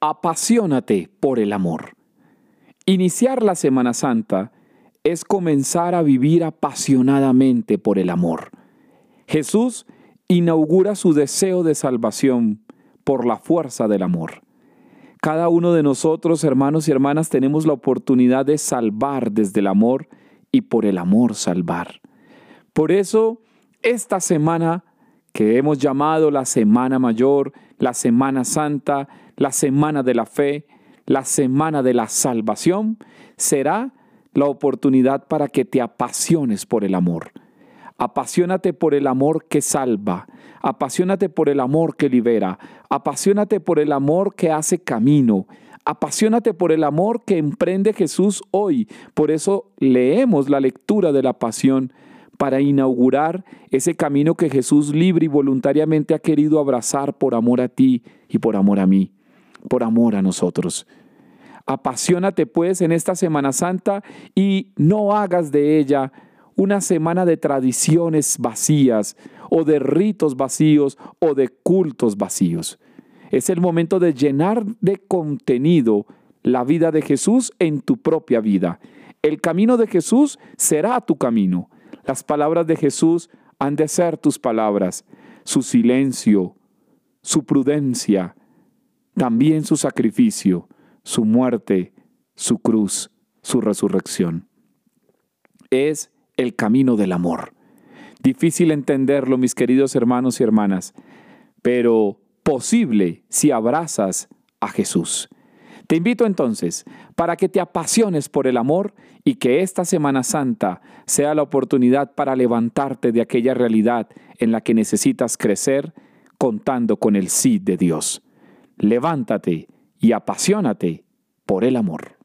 apasionate por el amor. Iniciar la Semana Santa es comenzar a vivir apasionadamente por el amor. Jesús inaugura su deseo de salvación por la fuerza del amor. Cada uno de nosotros, hermanos y hermanas, tenemos la oportunidad de salvar desde el amor y por el amor salvar. Por eso, esta semana que hemos llamado la Semana Mayor, la Semana Santa, la Semana de la Fe, la Semana de la Salvación, será la oportunidad para que te apasiones por el amor. Apasionate por el amor que salva, apasionate por el amor que libera, apasionate por el amor que hace camino, apasionate por el amor que emprende Jesús hoy. Por eso leemos la lectura de la pasión para inaugurar ese camino que Jesús libre y voluntariamente ha querido abrazar por amor a ti y por amor a mí, por amor a nosotros. Apasionate pues en esta Semana Santa y no hagas de ella una semana de tradiciones vacías o de ritos vacíos o de cultos vacíos. Es el momento de llenar de contenido la vida de Jesús en tu propia vida. El camino de Jesús será tu camino. Las palabras de Jesús han de ser tus palabras. Su silencio, su prudencia, también su sacrificio, su muerte, su cruz, su resurrección. Es el camino del amor. Difícil entenderlo, mis queridos hermanos y hermanas, pero posible si abrazas a Jesús. Te invito entonces para que te apasiones por el amor y que esta Semana Santa sea la oportunidad para levantarte de aquella realidad en la que necesitas crecer contando con el sí de Dios. Levántate y apasionate por el amor.